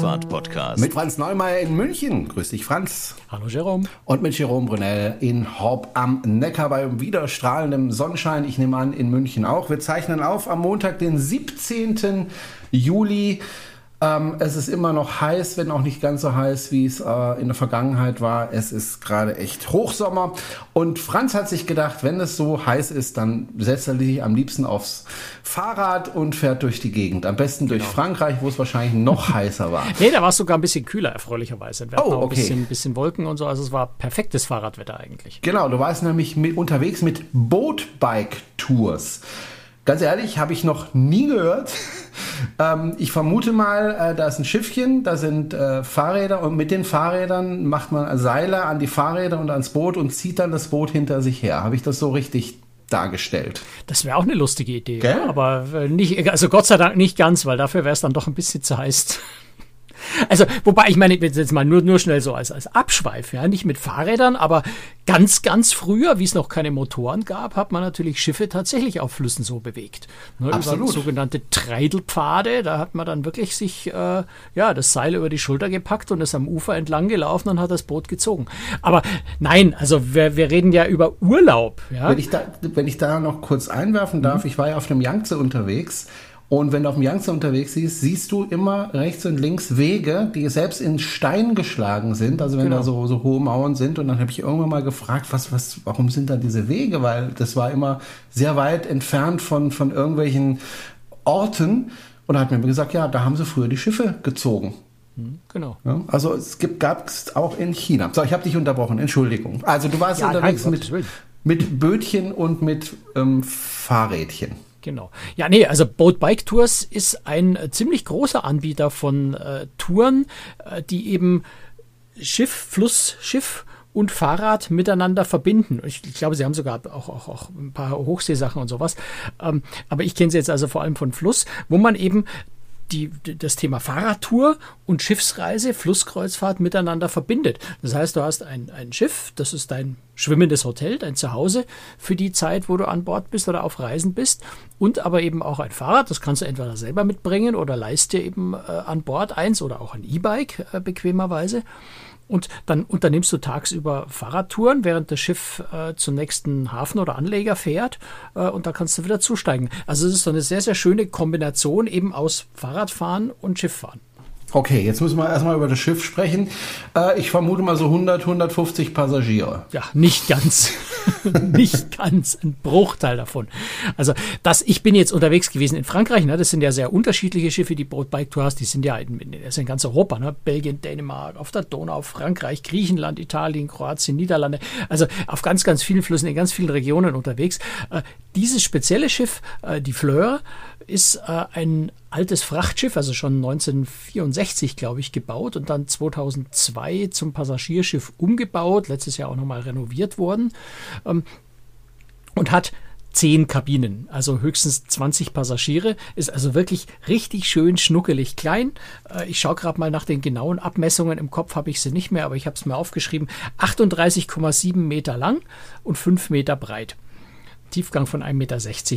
Kreuzfahrt-Podcast. Mit Franz Neumeier in München. Grüß dich, Franz. Hallo Jerome. Und mit Jerome Brunel in Horb am Neckar bei wieder strahlendem Sonnenschein. Ich nehme an, in München auch. Wir zeichnen auf am Montag, den 17. Juli. Ähm, es ist immer noch heiß, wenn auch nicht ganz so heiß, wie es äh, in der Vergangenheit war. Es ist gerade echt Hochsommer. Und Franz hat sich gedacht, wenn es so heiß ist, dann setzt er sich am liebsten aufs Fahrrad und fährt durch die Gegend. Am besten durch Genau. Frankreich, wo es wahrscheinlich noch heißer war. Nee, da war es sogar ein bisschen kühler, erfreulicherweise. Wir hatten Oh, auch ein okay. bisschen, bisschen Wolken und so, also es war perfektes Fahrradwetter eigentlich. Genau, du warst nämlich mit, unterwegs mit Boatbike-Tours. Ganz ehrlich, habe ich noch nie gehört. ähm, ich vermute mal, äh, da ist ein Schiffchen, da sind äh, Fahrräder und mit den Fahrrädern macht man Seile an die Fahrräder und ans Boot und zieht dann das Boot hinter sich her. Habe ich das so richtig dargestellt? Das wäre auch eine lustige Idee, Gell? aber äh, nicht, also Gott sei Dank nicht ganz, weil dafür wäre es dann doch ein bisschen zu heiß. Also, wobei, ich meine, jetzt mal nur, nur schnell so als, als Abschweif, ja, nicht mit Fahrrädern, aber ganz, ganz früher, wie es noch keine Motoren gab, hat man natürlich Schiffe tatsächlich auf Flüssen so bewegt. Ne, Absolut. Über sogenannte Treidelpfade, da hat man dann wirklich sich, äh, ja, das Seil über die Schulter gepackt und ist am Ufer entlang gelaufen und hat das Boot gezogen. Aber nein, also wir, wir reden ja über Urlaub, ja. Wenn ich da, wenn ich da noch kurz einwerfen darf, ich war ja auf dem Yangtze unterwegs. Und wenn du auf dem Yangtze unterwegs siehst, siehst du immer rechts und links Wege, die selbst in Stein geschlagen sind. Also wenn Genau. da so, so hohe Mauern sind. Und dann habe ich irgendwann mal gefragt, was, was, warum sind da diese Wege? Weil das war immer sehr weit entfernt von, von irgendwelchen Orten. Und da hat mir gesagt, ja, da haben sie früher die Schiffe gezogen. Genau. Ja, also es gibt, gab es auch in China. So, ich habe dich unterbrochen, Entschuldigung. Also du warst Ja, unterwegs nein, mit, mit Bötchen und mit ähm, Fahrrädchen. Genau. Ja, nee, also Boat Bike Tours ist ein äh, ziemlich großer Anbieter von äh, Touren, äh, die eben Schiff, Fluss, Schiff und Fahrrad miteinander verbinden. Ich, ich glaube, sie haben sogar auch, auch, auch ein paar Hochseesachen und sowas. Ähm, aber ich kenne sie jetzt also vor allem von Fluss, wo man eben die, das Thema Fahrradtour und Schiffsreise, Flusskreuzfahrt miteinander verbindet. Das heißt, du hast ein, ein Schiff, das ist dein schwimmendes Hotel, dein Zuhause für die Zeit, wo du an Bord bist oder auf Reisen bist. Und aber eben auch ein Fahrrad, das kannst du entweder selber mitbringen oder leist dir eben äh, an Bord eins oder auch ein E-Bike äh, bequemerweise. Und dann unternimmst du tagsüber Fahrradtouren, während das Schiff äh, zum nächsten Hafen oder Anleger fährt. Äh, und da kannst du wieder zusteigen. Also es ist so eine sehr, sehr schöne Kombination eben aus Fahrradfahren und Schifffahren. Okay, jetzt müssen wir erstmal über das Schiff sprechen. Äh, ich vermute mal so 100, 150 Passagiere. Ja, nicht ganz. nicht ganz. Ein Bruchteil davon. Also, das, ich bin jetzt unterwegs gewesen in Frankreich, ne? Das sind ja sehr unterschiedliche Schiffe, die Boat Bike Tour hast. Die sind ja in, in, das ist in ganz Europa, ne? Belgien, Dänemark, auf der Donau, Frankreich, Griechenland, Italien, Kroatien, Niederlande. Also auf ganz, ganz vielen Flüssen, in ganz vielen Regionen unterwegs. Äh, dieses spezielle Schiff, äh, die Fleur, ist äh, ein altes Frachtschiff, also schon 1964, glaube ich, gebaut und dann 2002 zum Passagierschiff umgebaut, letztes Jahr auch nochmal renoviert worden ähm, und hat zehn Kabinen, also höchstens 20 Passagiere, ist also wirklich richtig schön schnuckelig klein. Äh, Ich schaue gerade mal nach den genauen Abmessungen, im Kopf habe ich sie nicht mehr, aber ich habe es mir aufgeschrieben. 38,7 Meter lang und 5 Meter breit. Tiefgang von 1,60 Meter,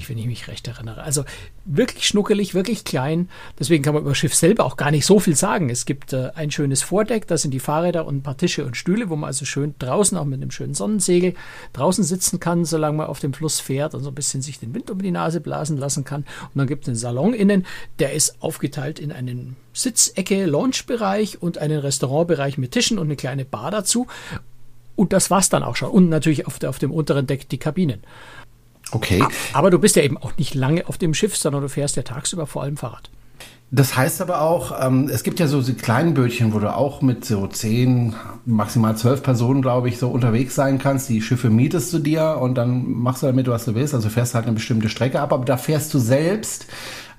wenn ich mich recht erinnere. Also wirklich schnuckelig, wirklich klein. Deswegen kann man über das Schiff selber auch gar nicht so viel sagen. Es gibt äh, ein schönes Vordeck, da sind die Fahrräder und ein paar Tische und Stühle, wo man also schön draußen auch mit einem schönen Sonnensegel draußen sitzen kann, solange man auf dem Fluss fährt und so ein bisschen sich den Wind um die Nase blasen lassen kann. Und dann gibt es einen Salon innen, der ist aufgeteilt in einen Sitzecke, Loungebereich und einen Restaurantbereich mit Tischen und eine kleine Bar dazu. Und das war's dann auch schon. Und natürlich auf, der, auf dem unteren Deck die Kabinen. Okay. Aber du bist ja eben auch nicht lange auf dem Schiff, sondern du fährst ja tagsüber vor allem Fahrrad. Das heißt aber auch, ähm, es gibt ja so die kleinen Bötchen, wo du auch mit so zehn, maximal zwölf Personen, glaube ich, so unterwegs sein kannst. Die Schiffe mietest du dir und dann machst du damit, was du willst. Also fährst halt eine bestimmte Strecke ab, aber da fährst du selbst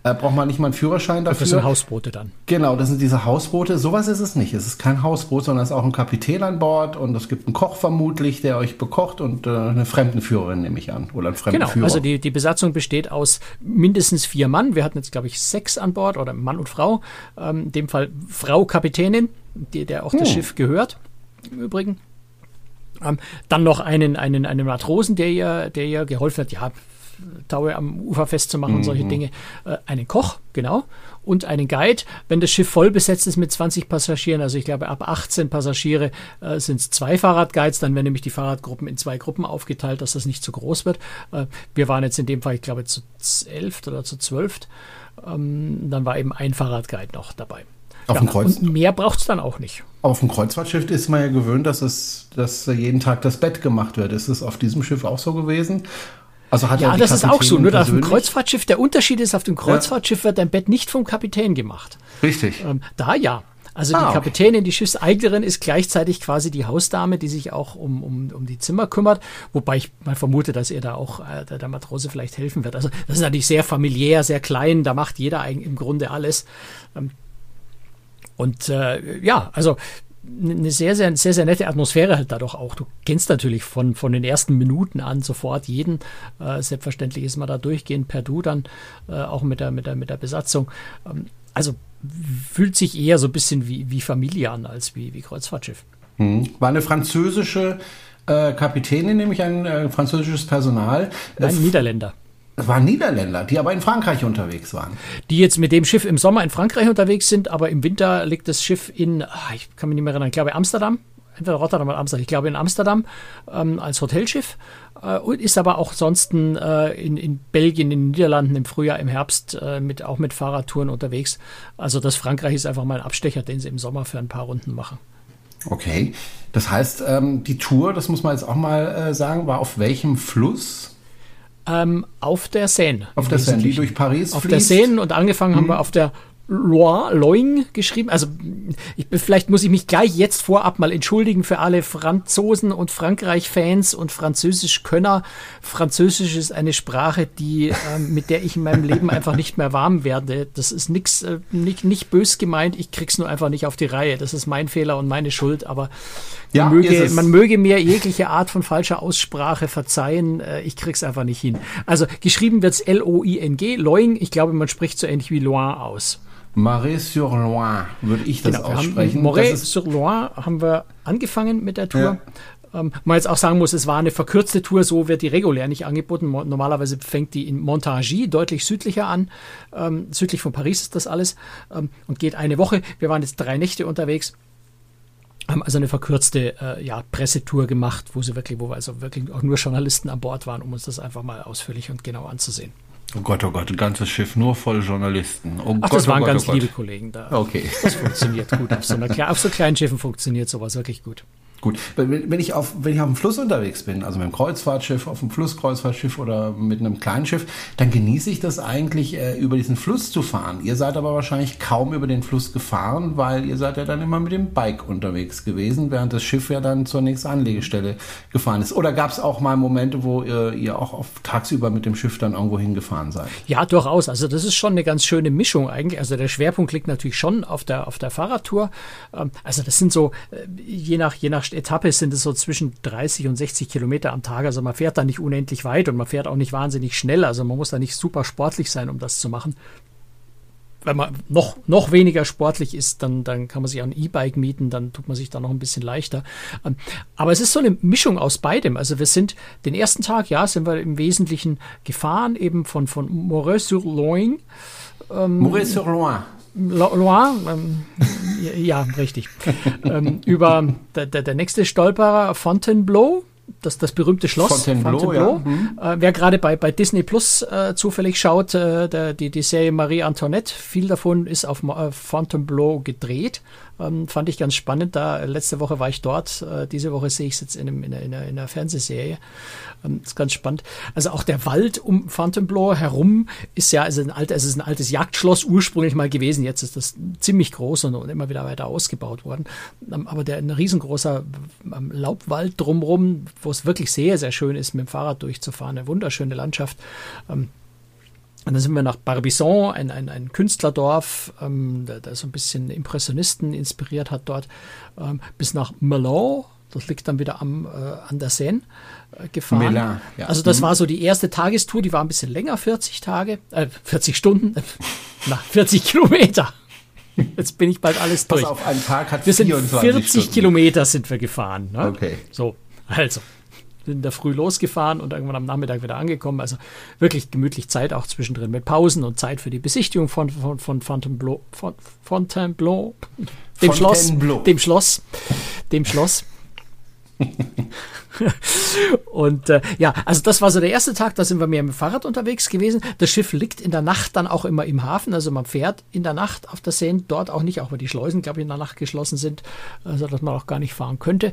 äh, braucht man nicht mal einen Führerschein dafür. Das sind Hausboote dann. Genau, das sind diese Hausboote. Sowas ist es nicht. Es ist kein Hausboot, sondern es ist auch ein Kapitän an Bord und es gibt einen Koch vermutlich, der euch bekocht und äh, eine Fremdenführerin nehme ich an. Oder ein Fremdenführer. Genau, also die, die Besatzung besteht aus mindestens vier Mann. Wir hatten jetzt, glaube ich, sechs an Bord oder Mann und Frau. Ähm, in dem Fall Frau Kapitänin, die, der auch hm. das Schiff gehört. Im Übrigen. Ähm, dann noch einen, einen, einen Matrosen, der ihr, der ihr geholfen hat. Ja, Taue am Ufer festzumachen mhm. und solche Dinge. Äh, einen Koch, genau, und einen Guide. Wenn das Schiff voll besetzt ist mit 20 Passagieren, also ich glaube ab 18 Passagiere äh, sind es zwei Fahrradguides, dann werden nämlich die Fahrradgruppen in zwei Gruppen aufgeteilt, dass das nicht zu groß wird. Äh, wir waren jetzt in dem Fall, ich glaube, zu elf oder zu zwölf. Ähm, dann war eben ein Fahrradguide noch dabei. Auf ja, dem Kreuz und mehr braucht es dann auch nicht. Auf dem Kreuzfahrtschiff ist man ja gewöhnt, dass es, dass jeden Tag das Bett gemacht wird. Ist es auf diesem Schiff auch so gewesen? Also hat ja, das ist auch so. Nur auf dem Kreuzfahrtschiff, der Unterschied ist, auf dem Kreuzfahrtschiff ja. wird dein Bett nicht vom Kapitän gemacht. Richtig. Ähm, da ja. Also ah, die Kapitänin, die Schiffseignerin ist gleichzeitig quasi die Hausdame, die sich auch um, um, um die Zimmer kümmert, wobei ich mal vermute, dass ihr da auch äh, der, der Matrose vielleicht helfen wird. Also das ist natürlich sehr familiär, sehr klein, da macht jeder im Grunde alles. Ähm, und äh, ja, also eine sehr, sehr, sehr, sehr nette Atmosphäre halt dadurch auch. Du kennst natürlich von, von den ersten Minuten an sofort jeden. Äh, selbstverständlich ist man da durchgehend per Du dann, äh, auch mit der, mit der, mit der Besatzung. Ähm, also fühlt sich eher so ein bisschen wie, wie Familie an als wie, wie Kreuzfahrtschiff. Hm. War eine französische äh, Kapitänin, nämlich ein äh, französisches Personal. Ein Niederländer. Das waren Niederländer, die aber in Frankreich unterwegs waren. Die jetzt mit dem Schiff im Sommer in Frankreich unterwegs sind, aber im Winter liegt das Schiff in, ah, ich kann mich nicht mehr erinnern, ich glaube Amsterdam, entweder Rotterdam oder Amsterdam, ich glaube in Amsterdam ähm, als Hotelschiff äh, und ist aber auch sonst äh, in, in Belgien, in den Niederlanden im Frühjahr, im Herbst äh, mit, auch mit Fahrradtouren unterwegs. Also das Frankreich ist einfach mal ein Abstecher, den sie im Sommer für ein paar Runden machen. Okay, das heißt, ähm, die Tour, das muss man jetzt auch mal äh, sagen, war auf welchem Fluss? Ähm, auf der Seine. Auf der Seine, die durch Paris Auf fließt. der Seine und angefangen mhm. haben wir auf der Loire, Loing geschrieben. Also ich, vielleicht muss ich mich gleich jetzt vorab mal entschuldigen für alle Franzosen und Frankreich-Fans und Französisch-Könner. Französisch ist eine Sprache, die äh, mit der ich in meinem Leben einfach nicht mehr warm werde. Das ist nix, äh, nicht, nicht bös gemeint. Ich krieg's nur einfach nicht auf die Reihe. Das ist mein Fehler und meine Schuld. Aber ja, man, möge, man möge mir jegliche Art von falscher Aussprache verzeihen. Äh, ich krieg's einfach nicht hin. Also geschrieben wird's L-O-I-N-G, Loing. Ich glaube, man spricht so ähnlich wie Loin aus. Marais-sur-Loire würde ich das genau, aussprechen. Marais-sur-Loire haben wir angefangen mit der Tour. Ja. Ähm, man jetzt auch sagen muss, es war eine verkürzte Tour, so wird die regulär nicht angeboten. Normalerweise fängt die in Montargis, deutlich südlicher an. Ähm, südlich von Paris ist das alles ähm, und geht eine Woche. Wir waren jetzt drei Nächte unterwegs haben also eine verkürzte äh, ja, Pressetour gemacht, wo sie wirklich, wo wir also wirklich auch nur Journalisten an Bord waren, um uns das einfach mal ausführlich und genau anzusehen. Oh Gott, oh Gott, ein ganzes Schiff nur voll Journalisten. Oh Ach, Gott, das waren oh Gott, ganz oh liebe Kollegen da. Okay. Das funktioniert gut. Auf so, einer, auf so kleinen Schiffen funktioniert sowas wirklich gut. Gut, wenn ich auf, wenn ich auf dem Fluss unterwegs bin, also mit einem Kreuzfahrtschiff, auf dem Flusskreuzfahrtschiff oder mit einem kleinen Schiff, dann genieße ich das eigentlich, äh, über diesen Fluss zu fahren. Ihr seid aber wahrscheinlich kaum über den Fluss gefahren, weil ihr seid ja dann immer mit dem Bike unterwegs gewesen, während das Schiff ja dann zur nächsten Anlegestelle gefahren ist. Oder gab es auch mal Momente, wo ihr, ihr auch auf, tagsüber mit dem Schiff dann irgendwo hingefahren seid? Ja, durchaus. Also das ist schon eine ganz schöne Mischung eigentlich. Also der Schwerpunkt liegt natürlich schon auf der, auf der Fahrradtour. Ähm, also das sind so, äh, je nach, je nach Etappe sind es so zwischen 30 und 60 Kilometer am Tag. Also man fährt da nicht unendlich weit und man fährt auch nicht wahnsinnig schnell. Also man muss da nicht super sportlich sein, um das zu machen. Wenn man noch, noch weniger sportlich ist, dann, dann kann man sich ein E-Bike mieten, dann tut man sich da noch ein bisschen leichter. Ähm, aber es ist so eine Mischung aus beidem. Also wir sind den ersten Tag, ja, sind wir im Wesentlichen gefahren, eben von, von Moret-sur-Loing. Ähm, Moret-sur-Loing. Loire, ähm, ja, richtig. ähm, über der, der, nächste Stolperer, Fontainebleau, das, das berühmte Schloss Fontainebleau. Fontainebleau. Ja. Mhm. Äh, wer gerade bei, bei Disney Plus äh, zufällig schaut, äh, der, die, die Serie Marie Antoinette, viel davon ist auf äh, Fontainebleau gedreht. Ähm, fand ich ganz spannend. Da letzte Woche war ich dort, äh, diese Woche sehe ich es jetzt in, einem, in, einer, in, einer, Fernsehserie. Ähm, ist ganz spannend. Also auch der Wald um Fontainebleau herum ist ja also ein, alt, es ist ein altes Jagdschloss ursprünglich mal gewesen. Jetzt ist das ziemlich groß und, und immer wieder weiter ausgebaut worden. Ähm, aber der ein riesengroßer ähm, Laubwald drumherum, wo es wirklich sehr, sehr schön ist, mit dem Fahrrad durchzufahren. Eine wunderschöne Landschaft. Ähm, und dann sind wir nach Barbizon, ein, ein, ein Künstlerdorf, ähm, der, der, so ein bisschen Impressionisten inspiriert hat dort, ähm, bis nach Melun. Das liegt dann wieder am, äh, an der Seine äh, gefahren. Melun, ja. Also das mhm. war so die erste Tagestour, die war ein bisschen länger, 40 Tage, äh, 40 Stunden, na, 40 Kilometer. Jetzt bin ich bald alles durch. Pass auf, ein Tag hat wir sind 40 Stunden. Kilometer sind wir gefahren. Ne? Okay. So, also sind da früh losgefahren und irgendwann am Nachmittag wieder angekommen. Also wirklich gemütlich Zeit auch zwischendrin mit Pausen und Zeit für die Besichtigung von, von, von Fontainebleau, von Fontainebleau, dem Fontainebleau. Schloss, dem Schloss, dem Schloss. und äh, ja, also das war so der erste Tag, da sind wir mehr mit dem Fahrrad unterwegs gewesen. Das Schiff liegt in der Nacht dann auch immer im Hafen, also man fährt in der Nacht auf der Seine, dort auch nicht, auch weil die Schleusen, glaube ich, in der Nacht geschlossen sind, also dass man auch gar nicht fahren könnte.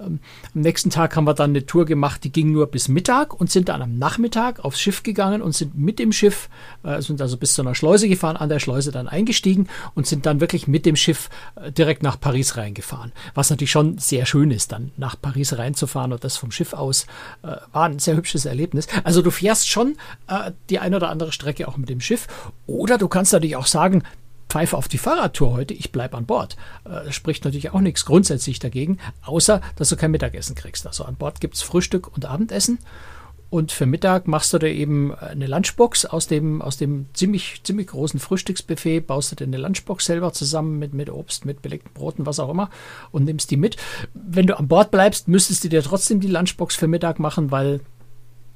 Ähm, am nächsten Tag haben wir dann eine Tour gemacht, die ging nur bis Mittag und sind dann am Nachmittag aufs Schiff gegangen und sind mit dem Schiff, äh, sind also bis zu einer Schleuse gefahren, an der Schleuse dann eingestiegen und sind dann wirklich mit dem Schiff äh, direkt nach Paris reingefahren. Was natürlich schon sehr schön ist, dann nach Paris reinzufahren und das vom Schiff aus. Äh, war ein sehr hübsches Erlebnis. Also du fährst schon äh, die eine oder andere Strecke auch mit dem Schiff. Oder du kannst natürlich auch sagen, Pfeife auf die Fahrradtour heute, ich bleibe an Bord. Äh, spricht natürlich auch nichts grundsätzlich dagegen, außer dass du kein Mittagessen kriegst. Also an Bord gibt es Frühstück und Abendessen. Und für Mittag machst du dir eben eine Lunchbox aus dem, aus dem ziemlich, ziemlich großen Frühstücksbuffet, baust du dir eine Lunchbox selber zusammen mit, mit Obst, mit belegten Broten, was auch immer und nimmst die mit. Wenn du an Bord bleibst, müsstest du dir trotzdem die Lunchbox für Mittag machen, weil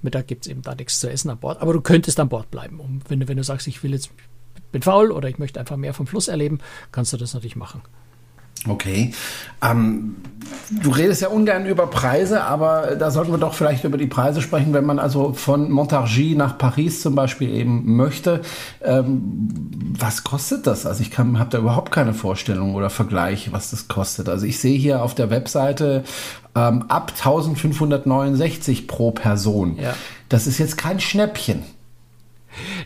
Mittag gibt es eben da nichts zu essen an Bord. Aber du könntest an Bord bleiben. Und wenn, wenn du sagst, ich will jetzt, bin faul oder ich möchte einfach mehr vom Fluss erleben, kannst du das natürlich machen. Okay. Ähm, du redest ja ungern über Preise, aber da sollten wir doch vielleicht über die Preise sprechen, wenn man also von Montargis nach Paris zum Beispiel eben möchte. Ähm, was kostet das? Also ich habe da überhaupt keine Vorstellung oder Vergleich, was das kostet. Also ich sehe hier auf der Webseite ähm, ab 1569 pro Person. Ja. Das ist jetzt kein Schnäppchen.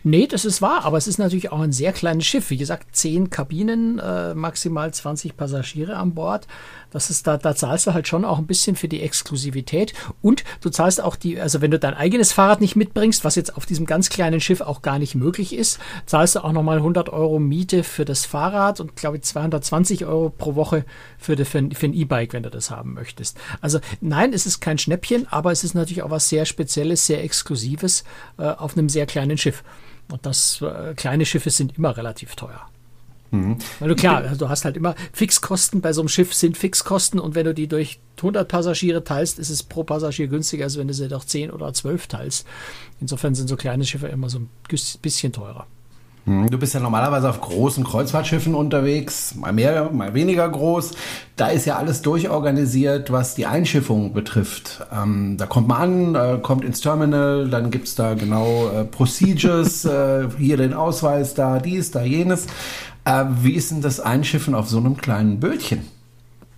Nee, das ist wahr, aber es ist natürlich auch ein sehr kleines Schiff. Wie gesagt, zehn Kabinen, äh, maximal 20 Passagiere an Bord. Das ist da, da zahlst du halt schon auch ein bisschen für die Exklusivität und du zahlst auch die, also wenn du dein eigenes Fahrrad nicht mitbringst, was jetzt auf diesem ganz kleinen Schiff auch gar nicht möglich ist, zahlst du auch nochmal 100 Euro Miete für das Fahrrad und glaube ich 220 Euro pro Woche für, die, für, ein E-Bike, wenn du das haben möchtest. Also nein, es ist kein Schnäppchen, aber es ist natürlich auch was sehr Spezielles, sehr Exklusives äh, auf einem sehr kleinen Schiff. Und das äh, kleine Schiffe sind immer relativ teuer. Mhm. Weil du klar, du hast halt immer Fixkosten bei so einem Schiff sind Fixkosten und wenn du die durch 100 Passagiere teilst, ist es pro Passagier günstiger, als wenn du sie durch 10 oder 12 teilst. Insofern sind so kleine Schiffe immer so ein bisschen teurer. Mhm. Du bist ja normalerweise auf großen Kreuzfahrtschiffen unterwegs, mal mehr, mal weniger groß. Da ist ja alles durchorganisiert, was die Einschiffung betrifft. Ähm, da kommt man an, äh, kommt ins Terminal, dann gibt es da genau äh, Procedures, äh, hier den Ausweis, da dies, da jenes. Äh, wie ist denn das Einschiffen auf so einem kleinen Bötchen?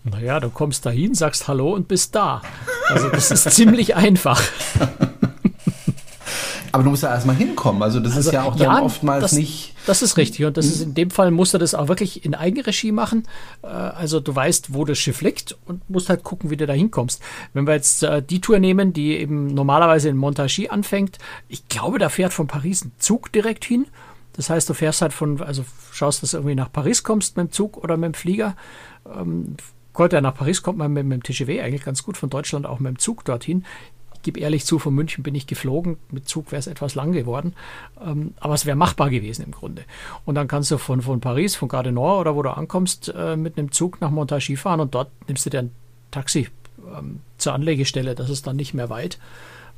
Naja, du kommst dahin, sagst Hallo und bist da. Also das ist ziemlich einfach. Aber du musst ja erstmal hinkommen. Also das also, ist ja auch dann ja, oftmals das, nicht. Das ist richtig. Und das ist in dem Fall musst du das auch wirklich in Eigenregie machen. Äh, also du weißt, wo das Schiff liegt und musst halt gucken, wie du da hinkommst. Wenn wir jetzt äh, die Tour nehmen, die eben normalerweise in Montargis anfängt, ich glaube, da fährt von Paris ein Zug direkt hin. Das heißt, du fährst halt von, also schaust, dass du irgendwie nach Paris kommst mit dem Zug oder mit dem Flieger. Ähm, ja, nach Paris kommt man mit, mit dem TGW eigentlich ganz gut, von Deutschland auch mit dem Zug dorthin gebe ehrlich zu, von München bin ich geflogen. Mit Zug wäre es etwas lang geworden. Ähm, aber es wäre machbar gewesen im Grunde. Und dann kannst du von, von Paris, von Garde Nord oder wo du ankommst, äh, mit einem Zug nach Montargis fahren und dort nimmst du dir ein Taxi ähm, zur Anlegestelle. Das ist dann nicht mehr weit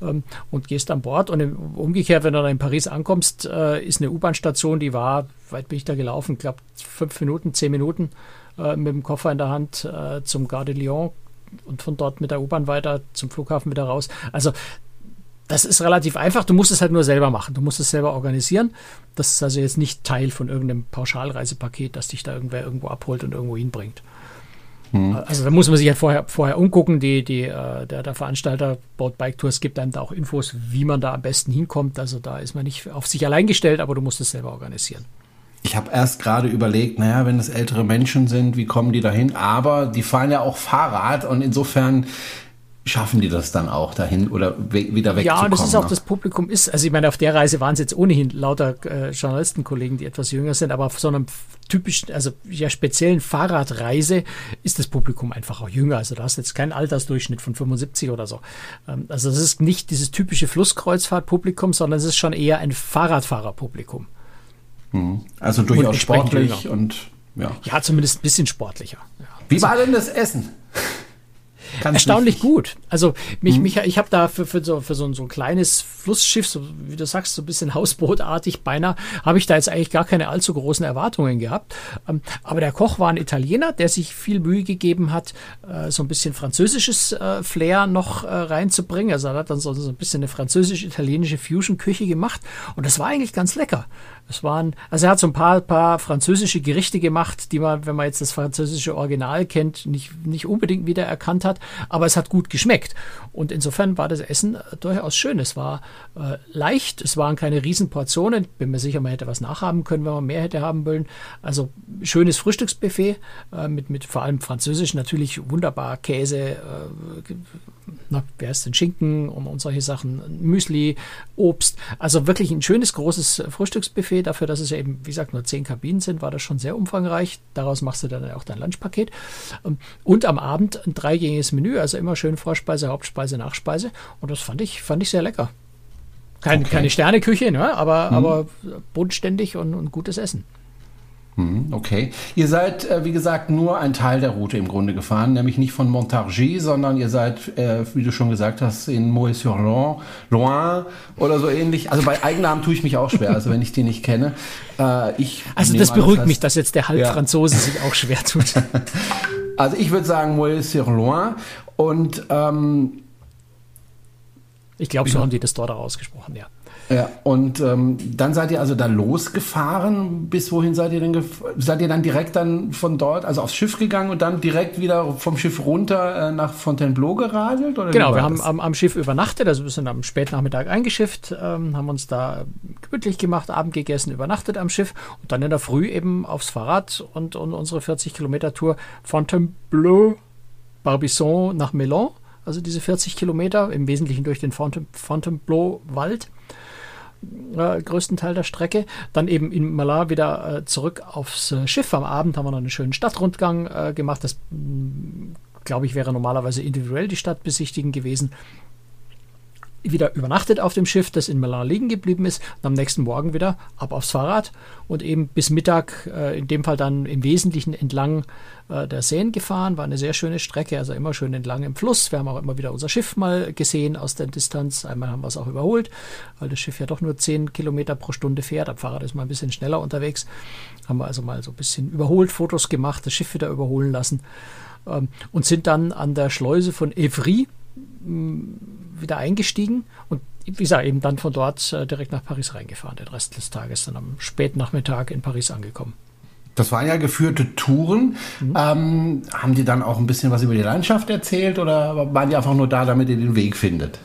ähm, und gehst an Bord. Und umgekehrt, wenn du dann in Paris ankommst, äh, ist eine U-Bahn-Station, die war, weit bin ich da gelaufen, glaube fünf Minuten, zehn Minuten äh, mit dem Koffer in der Hand äh, zum Gare de Lyon und von dort mit der U-Bahn weiter zum Flughafen wieder raus. Also das ist relativ einfach. Du musst es halt nur selber machen. Du musst es selber organisieren. Das ist also jetzt nicht Teil von irgendeinem Pauschalreisepaket, das dich da irgendwer irgendwo abholt und irgendwo hinbringt. Hm. Also da muss man sich halt vorher, vorher umgucken. Die, die, äh, der, der Veranstalter Boat Bike Tours gibt einem da auch Infos, wie man da am besten hinkommt. Also da ist man nicht auf sich allein gestellt, aber du musst es selber organisieren. Ich habe erst gerade überlegt, naja, wenn es ältere Menschen sind, wie kommen die dahin? Aber die fahren ja auch Fahrrad und insofern schaffen die das dann auch dahin oder we wieder wegzukommen? Ja, das ist auch ne? das Publikum ist. Also ich meine, auf der Reise waren es jetzt ohnehin lauter äh, Journalistenkollegen, die etwas jünger sind, aber auf so einem typischen, also ja speziellen Fahrradreise ist das Publikum einfach auch jünger. Also da hast jetzt keinen Altersdurchschnitt von 75 oder so. Ähm, also das ist nicht dieses typische Flusskreuzfahrtpublikum, sondern es ist schon eher ein Fahrradfahrerpublikum. Mhm. Also durchaus und sportlich jünger. und ja. Ja, zumindest ein bisschen sportlicher. Ja. Wie war denn das Essen? Kannst Erstaunlich gut. Also mich, mhm. mich, ich habe da für, für, so, für so, ein, so ein kleines Flussschiff, so wie du sagst, so ein bisschen hausbootartig beinahe, habe ich da jetzt eigentlich gar keine allzu großen Erwartungen gehabt. Ähm, aber der Koch war ein Italiener, der sich viel Mühe gegeben hat, äh, so ein bisschen französisches äh, Flair noch äh, reinzubringen. Also er hat dann so, so ein bisschen eine französisch-italienische Fusion-Küche gemacht und das war eigentlich ganz lecker. Es waren, also er hat so ein paar, paar französische Gerichte gemacht, die man, wenn man jetzt das französische Original kennt, nicht, nicht unbedingt wieder erkannt hat, aber es hat gut geschmeckt. Und insofern war das Essen durchaus schön. Es war äh, leicht, es waren keine Riesenportionen. Bin mir sicher, man hätte was nachhaben können, wenn man mehr hätte haben wollen. Also schönes Frühstücksbuffet äh, mit, mit vor allem französisch natürlich wunderbar Käse, äh, na, wer ist denn Schinken und, und solche Sachen, Müsli, Obst. Also wirklich ein schönes großes Frühstücksbuffet Buffet. Dafür, dass es ja eben, wie gesagt, nur zehn Kabinen sind, war das schon sehr umfangreich. Daraus machst du dann auch dein Lunchpaket. Ähm, und am Abend ein dreigängiges Menü, also immer schön Vorspeise, Hauptspeise, Nachspeise. Und das fand ich, fand ich sehr lecker. Kein, okay. Keine Sterneküche, ne? aber, hm. aber bodenständig und, und gutes Essen. Hm, okay. Ihr seid, äh, wie gesagt, nur ein Teil der Route im Grunde gefahren, nämlich nicht von Montargis, sondern ihr seid, äh, wie du schon gesagt hast, in Moët-sur-Loin, Loin oder so ähnlich. Also bei Eigennamen tue ich mich auch schwer, also wenn ich die nicht kenne. Äh, ich also das beruhigt das mich, dass jetzt der Halbfranzose ja. sich auch schwer tut. also ich würde sagen Moët-sur-Loin und ähm, ich glaube, so haben die das dort auch ausgesprochen, ja. Ja, und ähm, dann seid ihr also da losgefahren. Bis wohin seid ihr denn? Seid ihr dann direkt dann von dort, also aufs Schiff gegangen und dann direkt wieder vom Schiff runter äh, nach Fontainebleau geradelt? Oder genau, wir haben am, am, Schiff übernachtet, also wir sind am Spätnachmittag eingeschifft, ähm, haben uns da gemütlich gemacht, Abend gegessen, übernachtet am Schiff und dann in der Früh eben aufs Fahrrad und, und unsere 40 Kilometer Tour Fontainebleau, Barbizon nach Melon also diese 40 Kilometer, im Wesentlichen durch den Fontainebleau-Wald äh, größten Teil der Strecke. Dann eben in Malar wieder äh, zurück aufs äh, Schiff. Am Abend haben wir noch einen schönen Stadtrundgang äh, gemacht. Das, mm, glaube ich, wäre normalerweise individuell die Stadt besichtigen gewesen wieder übernachtet auf dem Schiff, das in Milan liegen geblieben ist, und am nächsten Morgen wieder ab aufs Fahrrad und eben bis Mittag, äh, in dem Fall dann im Wesentlichen entlang äh, der Seen gefahren. War eine sehr schöne Strecke, also immer schön entlang im Fluss. Wir haben auch immer wieder unser Schiff mal gesehen aus der Distanz. Einmal haben wir es auch überholt, weil das Schiff ja doch nur 10 Kilometer pro Stunde fährt. Am Fahrrad ist man ein bisschen schneller unterwegs. Haben wir also mal so ein bisschen überholt, Fotos gemacht, das Schiff wieder überholen lassen ähm, und sind dann an der Schleuse von Evry wieder eingestiegen und wie gesagt, eben dann von dort äh, direkt nach Paris reingefahren. Den Rest des Tages dann am späten Nachmittag in Paris angekommen. Das waren ja geführte Touren. Mhm. Ähm, haben die dann auch ein bisschen was über die Landschaft erzählt oder waren die einfach nur da, damit ihr den Weg findet?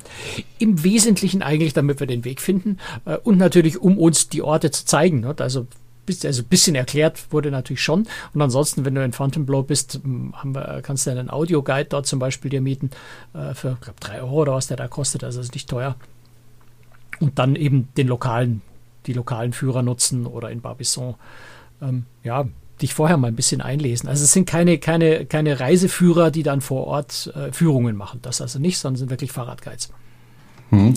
Im Wesentlichen eigentlich, damit wir den Weg finden äh, und natürlich, um uns die Orte zu zeigen. Ne? Also also ein bisschen erklärt wurde natürlich schon. Und ansonsten, wenn du in Fontainebleau bist, wir, kannst du einen Audioguide dort zum Beispiel dir mieten äh, für, glaube, drei Euro oder was der da kostet. Also ist nicht teuer. Und dann eben den lokalen, die lokalen Führer nutzen oder in Barbizon, ähm, ja, dich vorher mal ein bisschen einlesen. Also es sind keine, keine, keine Reiseführer, die dann vor Ort äh, Führungen machen. Das also nicht, sondern sind wirklich Fahrradguides. Hm.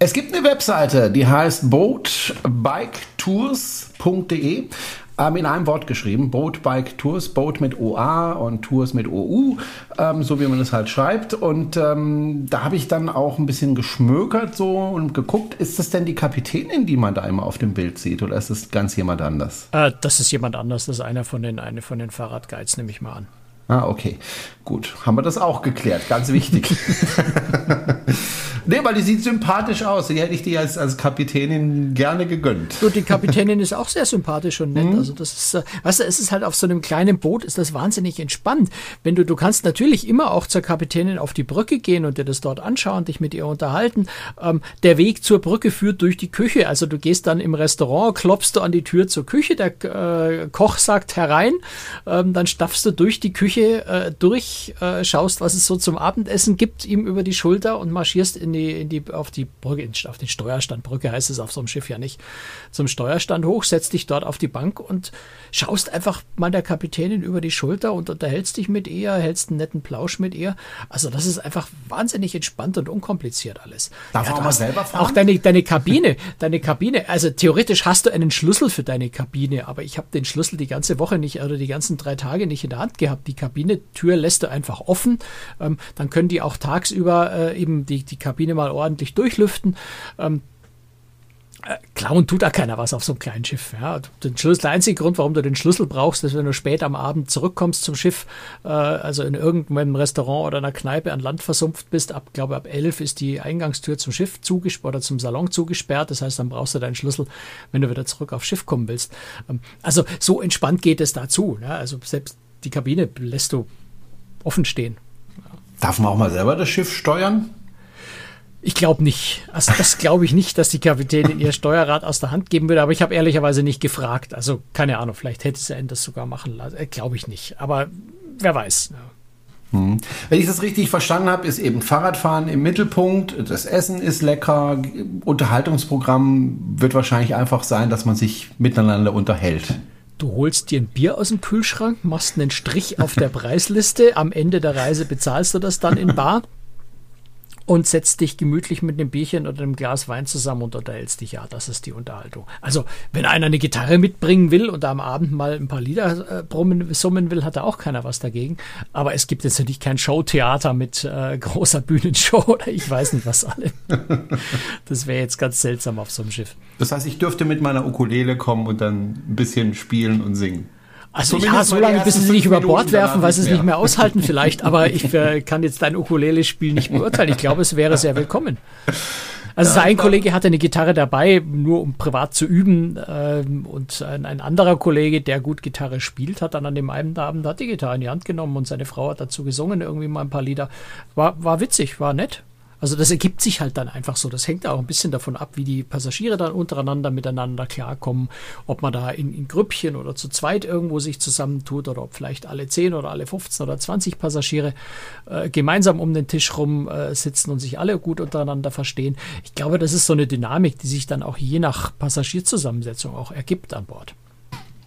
Es gibt eine Webseite, die heißt boatbiketours.de. Ähm, in einem Wort geschrieben, Boat Bike Tours, Boat mit OA und Tours mit OU, ähm, so wie man es halt schreibt. Und ähm, da habe ich dann auch ein bisschen geschmökert so und geguckt, ist das denn die Kapitänin, die man da immer auf dem Bild sieht, oder ist das ganz jemand anders? Äh, das ist jemand anders, das ist einer von den, eine von den Fahrradguides, nehme ich mal an. Ah, okay. Gut. Haben wir das auch geklärt. Ganz wichtig. Nee, weil die sieht sympathisch aus. Die hätte ich dir als, als Kapitänin gerne gegönnt. So, die Kapitänin ist auch sehr sympathisch und nett. Mhm. Also das ist, äh, weißt du, es ist halt auf so einem kleinen Boot ist das wahnsinnig entspannt. Wenn du, du kannst natürlich immer auch zur Kapitänin auf die Brücke gehen und dir das dort anschauen, dich mit ihr unterhalten. Ähm, der Weg zur Brücke führt durch die Küche. Also du gehst dann im Restaurant, klopfst du an die Tür zur Küche, der äh, Koch sagt herein, ähm, dann staffst du durch die Küche äh, durch, äh, schaust, was es so zum Abendessen gibt, ihm über die Schulter und marschierst in die, in die, auf die Brücke, auf den Steuerstand. Brücke heißt es auf so einem Schiff ja nicht. Zum Steuerstand hoch, setzt dich dort auf die Bank und schaust einfach mal der Kapitänin über die Schulter und unterhältst dich mit ihr, hältst einen netten Plausch mit ihr. Also das ist einfach wahnsinnig entspannt und unkompliziert alles. Darf ja, auch mal selber fahren? Auch deine, deine Kabine, deine Kabine, also theoretisch hast du einen Schlüssel für deine Kabine, aber ich habe den Schlüssel die ganze Woche nicht oder die ganzen drei Tage nicht in der Hand gehabt. Die Kabinetür lässt du einfach offen. Ähm, dann können die auch tagsüber äh, eben die, die Kabine mal ordentlich durchlüften. Ähm, äh, klauen tut da keiner was auf so einem kleinen Schiff. Ja. Den Schlüssel, der einzige Grund, warum du den Schlüssel brauchst, ist, wenn du spät am Abend zurückkommst zum Schiff, äh, also in irgendeinem Restaurant oder einer Kneipe an Land versumpft bist. Ab, glaube ab elf ist die Eingangstür zum Schiff zugesperrt oder zum Salon zugesperrt. Das heißt, dann brauchst du deinen Schlüssel, wenn du wieder zurück aufs Schiff kommen willst. Ähm, also so entspannt geht es dazu. Ja. Also selbst die Kabine lässt du offen stehen. Darf man auch mal selber das Schiff steuern? Ich glaube nicht. Also das glaube ich nicht, dass die Kapitänin ihr Steuerrad aus der Hand geben würde, aber ich habe ehrlicherweise nicht gefragt. Also keine Ahnung, vielleicht hätte sie das sogar machen lassen. Äh, glaube ich nicht. Aber wer weiß. Ja. Hm. Wenn ich das richtig verstanden habe, ist eben Fahrradfahren im Mittelpunkt, das Essen ist lecker, Unterhaltungsprogramm wird wahrscheinlich einfach sein, dass man sich miteinander unterhält. Du holst dir ein Bier aus dem Kühlschrank, machst einen Strich auf der Preisliste, am Ende der Reise bezahlst du das dann in Bar und setzt dich gemütlich mit einem Bierchen oder einem Glas Wein zusammen und unterhältst dich. Ja, das ist die Unterhaltung. Also, wenn einer eine Gitarre mitbringen will und am Abend mal ein paar Lieder äh, summen will, hat da auch keiner was dagegen. Aber es gibt jetzt natürlich kein Showtheater mit äh, großer Bühnenshow oder ich weiß nicht was alle. das wäre jetzt ganz seltsam auf so einem Schiff. Das heißt, ich dürfte mit meiner Ukulele kommen und dann ein bisschen spielen und singen. Also ja, so lange, bis sie nicht über Bord werfen, weil sie es nicht mehr aushalten vielleicht. Aber ich äh, kann jetzt dein Ukulele-Spiel nicht beurteilen. Ich glaube, es wäre sehr willkommen. Also ja, ein Kollege hatte eine Gitarre dabei, nur um privat zu üben. Ähm, und ein, ein, anderer Kollege, der gut Gitarre spielt, hat dann an dem einen Abend hat die Gitarre in die Hand genommen und seine Frau hat dazu gesungen, irgendwie mal ein paar Lieder. War, war witzig, war nett. Also das ergibt sich halt dann einfach so. Das hängt auch ein bisschen davon ab, wie die Passagiere dann untereinander miteinander klarkommen, ob man da in, in Grüppchen oder zu zweit irgendwo sich zusammentut oder ob vielleicht alle 10 oder alle 15 oder 20 Passagiere äh, gemeinsam um den Tisch rum äh, sitzen und sich alle gut untereinander verstehen. Ich glaube, das ist so eine Dynamik, die sich dann auch je nach Passagierzusammensetzung auch ergibt an Bord.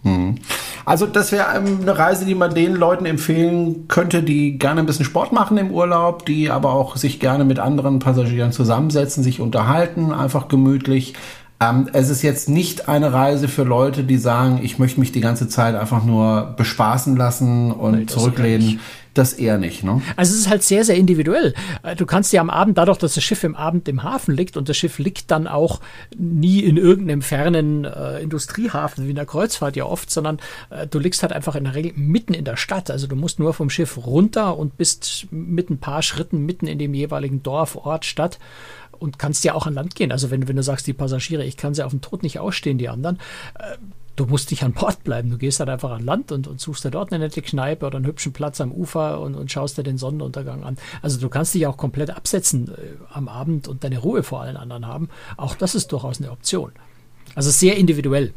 Hm. Also das wäre eine Reise, die man den Leuten empfehlen könnte, die gerne ein bisschen Sport machen im Urlaub, die aber auch sich gerne mit anderen Passagieren zusammensetzen, sich unterhalten, einfach gemütlich. Ähm, es ist jetzt nicht eine Reise für Leute, die sagen, ich möchte mich die ganze Zeit einfach nur bespaßen lassen und nee, zurücklehnen das eher nicht. Ne? Also es ist halt sehr, sehr individuell. Äh, du kannst ja am Abend, dadurch, dass das Schiff im Abend im Hafen liegt und das Schiff liegt dann auch nie in irgendeinem fernen äh, Industriehafen wie in der Kreuzfahrt ja oft, sondern äh, du liegst halt einfach in der Regel mitten in der Stadt. Also du musst nur vom Schiff runter und bist mit ein paar Schritten mitten in dem jeweiligen Dorf, Ort, Stadt und kannst ja auch an Land gehen. Also wenn, wenn du sagst, die Passagiere, ich kann sie auf dem Tod nicht ausstehen, die anderen, äh, du musst nicht an Bord bleiben. Du gehst halt einfach an Land und, und suchst dir dort eine nette Kneipe oder einen hübschen Platz am Ufer und, und schaust dir den Sonnenuntergang an. Also du kannst dich auch komplett absetzen äh, am Abend und deine Ruhe vor allen anderen haben. Auch das ist durchaus eine Option. Also sehr individuell.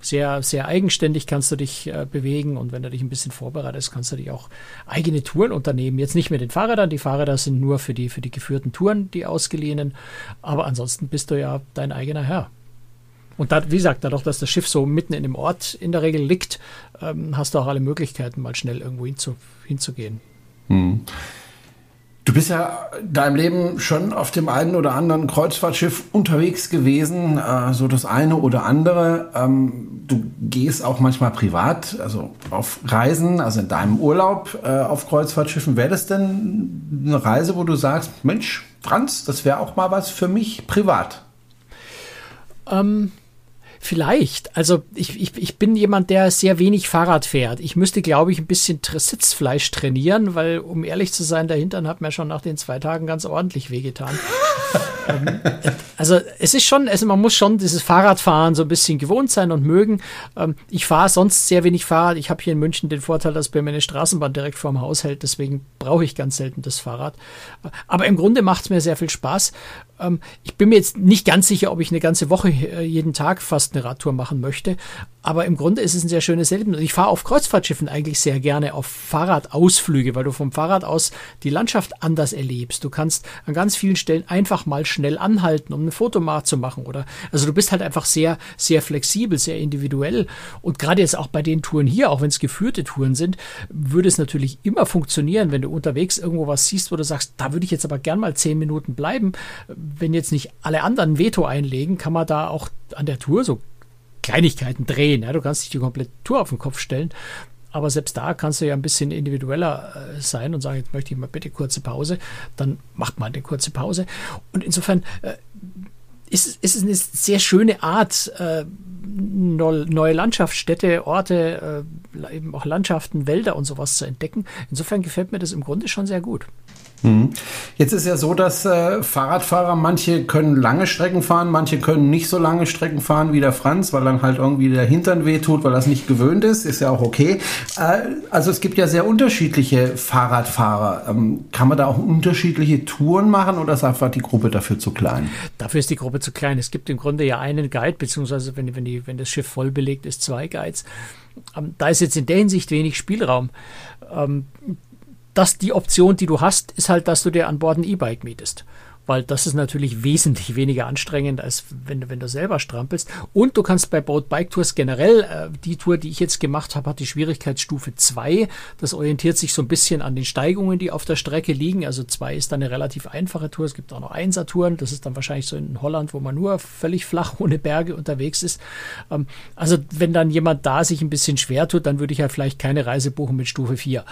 Sehr, sehr eigenständig kannst du dich äh, bewegen und wenn du dich ein bisschen vorbereitest, kannst du dich auch eigene Touren unternehmen. Jetzt nicht mit den Fahrrädern, die Fahrräder sind nur für die, für die geführten Touren, die ausgeliehenen, aber ansonsten bist du ja dein eigener Herr. Und da, wie gesagt, dadurch, dass das Schiff so mitten in dem Ort in der Regel liegt, ähm, hast du auch alle Möglichkeiten, mal schnell irgendwo hinzu, hinzugehen. Hm. Du bist ja deinem Leben schon auf dem einen oder anderen Kreuzfahrtschiff unterwegs gewesen, äh, so das eine oder andere. Ähm, du gehst auch manchmal privat, also auf Reisen, also in deinem Urlaub äh, auf Kreuzfahrtschiffen. Wäre das denn eine Reise, wo du sagst, Mensch, Franz, das wäre auch mal was für mich privat? Ähm, Vielleicht. Also ich, ich, ich bin jemand, der sehr wenig Fahrrad fährt. Ich müsste, glaube ich, ein bisschen Sitzfleisch trainieren, weil, um ehrlich zu sein, der Hintern hat mir schon nach den zwei Tagen ganz ordentlich wehgetan. also es ist schon, also man muss schon dieses Fahrradfahren so ein bisschen gewohnt sein und mögen. Ähm, ich fahre sonst sehr wenig Fahrrad. Ich habe hier in München den Vorteil, dass bei mir eine Straßenbahn direkt vorm Haus hält. Deswegen brauche ich ganz selten das Fahrrad. Aber im Grunde macht es mir sehr viel Spaß. Ähm, ich bin mir jetzt nicht ganz sicher, ob ich eine ganze Woche äh, jeden Tag fast eine Radtour machen möchte. Aber im Grunde ist es ein sehr schönes Erlebnis. Ich fahre auf Kreuzfahrtschiffen eigentlich sehr gerne auf Fahrradausflüge, weil du vom Fahrrad aus die Landschaft anders erlebst. Du kannst an ganz vielen Stellen einfach mal schnell anhalten, um ein Foto mal zu machen. Oder also du bist halt einfach sehr, sehr flexibel, sehr individuell. Und gerade jetzt auch bei den Touren hier, auch wenn es geführte Touren sind, würde es natürlich immer funktionieren, wenn du unterwegs irgendwo was siehst, wo du sagst, da würde ich jetzt aber gern mal zehn Minuten bleiben wenn jetzt nicht alle anderen Veto einlegen, kann man da auch an der Tour so Kleinigkeiten drehen. Ja? Du kannst nicht die komplette Tour auf den Kopf stellen. Aber selbst da kannst du ja ein bisschen individueller äh, sein und sagen, jetzt möchte ich mal bitte kurze Pause. Dann macht man eine kurze Pause. Und insofern äh, ist, ist es eine sehr schöne Art, äh, neue Landschaftsstädte, Orte, eben auch Landschaften, Wälder und sowas zu entdecken. Insofern gefällt mir das im Grunde schon sehr gut. Mhm. Jetzt ist ja so, dass äh, Fahrradfahrer, manche können lange Strecken fahren, manche können nicht so lange Strecken fahren wie der Franz, weil dann halt irgendwie der Hintern wehtut, weil das nicht gewöhnt ist, ist ja auch okay. Äh, also es gibt ja sehr unterschiedliche Fahrradfahrer. Ähm, kann man da auch unterschiedliche Touren machen oder ist einfach die Gruppe dafür zu klein? Dafür ist die Gruppe zu klein. Es gibt im Grunde ja einen Guide, beziehungsweise wenn, wenn, die, wenn das Schiff voll belegt ist, zwei Guides. Ähm, da ist jetzt in der Hinsicht wenig Spielraum. Ähm, das die Option, die du hast, ist halt, dass du dir an Bord ein E-Bike mietest. Weil das ist natürlich wesentlich weniger anstrengend, als wenn, wenn du selber strampelst. Und du kannst bei Boat Bike Tours generell, äh, die Tour, die ich jetzt gemacht habe, hat die Schwierigkeitsstufe 2. Das orientiert sich so ein bisschen an den Steigungen, die auf der Strecke liegen. Also 2 ist dann eine relativ einfache Tour. Es gibt auch noch Einser-Touren. Das ist dann wahrscheinlich so in Holland, wo man nur völlig flach ohne Berge unterwegs ist. Ähm, also wenn dann jemand da sich ein bisschen schwer tut, dann würde ich halt vielleicht keine Reise buchen mit Stufe 4.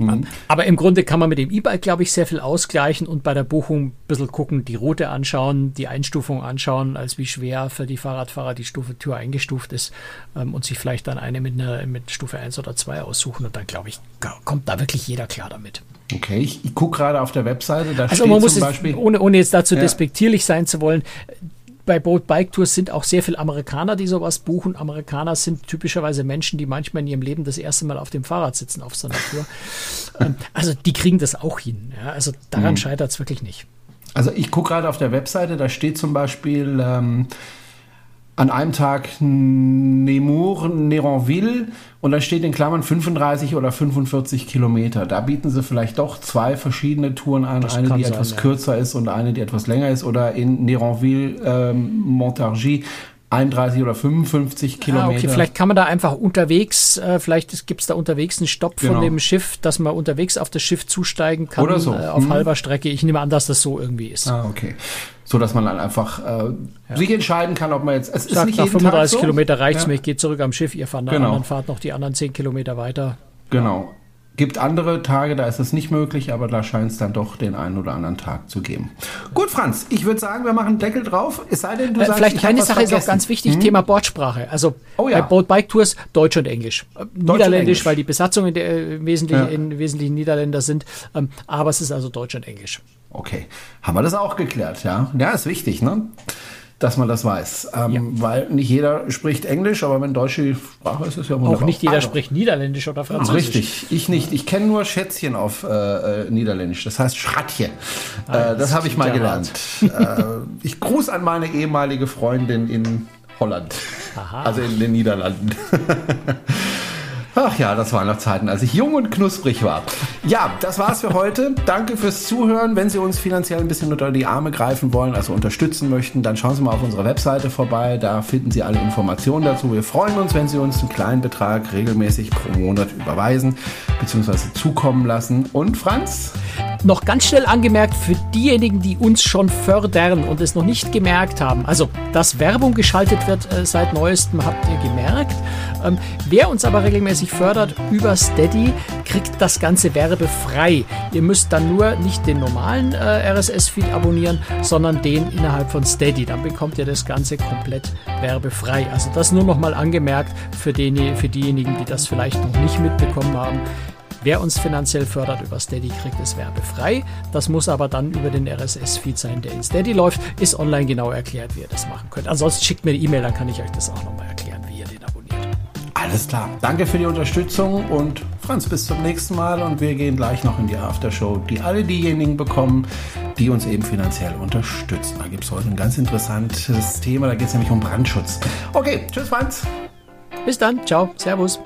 Mhm. Aber im Grunde kann man mit dem E-Bike, glaube ich, sehr viel ausgleichen und bei der Buchung ein bisschen gucken, die Route anschauen, die Einstufung anschauen, als wie schwer für die Fahrradfahrer die Stufe Tür eingestuft ist ähm, und sich vielleicht dann eine mit, einer, mit Stufe 1 oder 2 aussuchen. Und dann, glaube ich, kommt da wirklich jeder klar damit. Okay, ich, ich gucke gerade auf der Webseite, da also steht man muss zum Beispiel... ohne, ohne jetzt dazu ja. despektierlich sein zu wollen, bei Boat Bike Tours sind auch sehr viele Amerikaner, die sowas buchen. Amerikaner sind typischerweise Menschen, die manchmal in ihrem Leben das erste Mal auf dem Fahrrad sitzen auf so einer Tour. ähm, also die kriegen das auch hin. Ja? Also daran mhm. scheitert es wirklich nicht. Also ich gucke gerade auf der Webseite, da steht zum Beispiel ähm, an einem Tag Nemours, Neronville und dann steht in Klammern 35 oder 45 Kilometer. Da bieten sie vielleicht doch zwei verschiedene Touren an. Das eine, die sein, etwas ja. kürzer ist und eine, die etwas länger ist. Oder in Neronville, ähm, Montargis 31 oder 55 Kilometer. Ah, okay, vielleicht kann man da einfach unterwegs, äh, vielleicht gibt es da unterwegs einen Stopp genau. von dem Schiff, dass man unterwegs auf das Schiff zusteigen kann oder so. äh, auf hm. halber Strecke. Ich nehme an, dass das so irgendwie ist. Ah, okay. So dass man dann einfach äh, ja. sich entscheiden kann, ob man jetzt. Es Sagt, ist nicht nach 35 so. Kilometer reicht es ja. mir, ich gehe zurück am Schiff, ihr fahrt nach genau. anderen Fahrt noch die anderen 10 Kilometer weiter. Genau. Gibt andere Tage, da ist es nicht möglich, aber da scheint es dann doch den einen oder anderen Tag zu geben. Gut, Franz, ich würde sagen, wir machen Deckel drauf. Es sei denn, du äh, sagst, Vielleicht eine Sache vergessen. ist auch ganz wichtig, hm? Thema Bordsprache. Also oh, ja. bei Boat Bike Tours Deutsch und Englisch. Äh, Deutsch Niederländisch, und Englisch. weil die Besatzungen äh, im Wesentlichen, ja. in Wesentlichen Niederländer sind. Ähm, aber es ist also Deutsch und Englisch. Okay. Haben wir das auch geklärt, ja? Ja, ist wichtig, ne? dass man das weiß. Ähm, ja. Weil nicht jeder spricht Englisch, aber wenn deutsche Sprache ist, ist es ja wunderbar. Auch nicht jeder also, spricht Niederländisch oder Französisch. Richtig, ich nicht. Ich kenne nur Schätzchen auf äh, äh Niederländisch. Das heißt Schratje. Ah, äh, das habe ich mal gelernt. äh, ich gruß an meine ehemalige Freundin in Holland. Aha. Also in den Niederlanden. Ach ja, das waren noch Zeiten, als ich jung und knusprig war. Ja, das war's für heute. Danke fürs Zuhören. Wenn Sie uns finanziell ein bisschen unter die Arme greifen wollen, also unterstützen möchten, dann schauen Sie mal auf unserer Webseite vorbei. Da finden Sie alle Informationen dazu. Wir freuen uns, wenn Sie uns einen kleinen Betrag regelmäßig pro Monat überweisen bzw. zukommen lassen. Und Franz? Noch ganz schnell angemerkt für diejenigen, die uns schon fördern und es noch nicht gemerkt haben. Also, dass Werbung geschaltet wird äh, seit neuestem, habt ihr gemerkt. Ähm, wer uns aber regelmäßig fördert über Steady, kriegt das ganze werbefrei. Ihr müsst dann nur nicht den normalen äh, RSS-Feed abonnieren, sondern den innerhalb von Steady. Dann bekommt ihr das Ganze komplett werbefrei. Also das nur noch mal angemerkt für, den, für diejenigen, die das vielleicht noch nicht mitbekommen haben. Wer uns finanziell fördert über Steady, kriegt es werbefrei. Das muss aber dann über den RSS-Feed sein, der in Steady läuft. Ist online genau erklärt, wie ihr das machen könnt. Ansonsten schickt mir eine E-Mail, dann kann ich euch das auch nochmal erklären, Alles klar. Danke für die Unterstützung und Franz, bis zum nächsten Mal und wir gehen gleich noch in die Aftershow, die alle diejenigen bekommen, die uns eben finanziell unterstützen. Da gibt es heute ein ganz interessantes Thema, da geht es nämlich um Brandschutz. Okay, tschüss Franz. Bis dann, ciao, servus.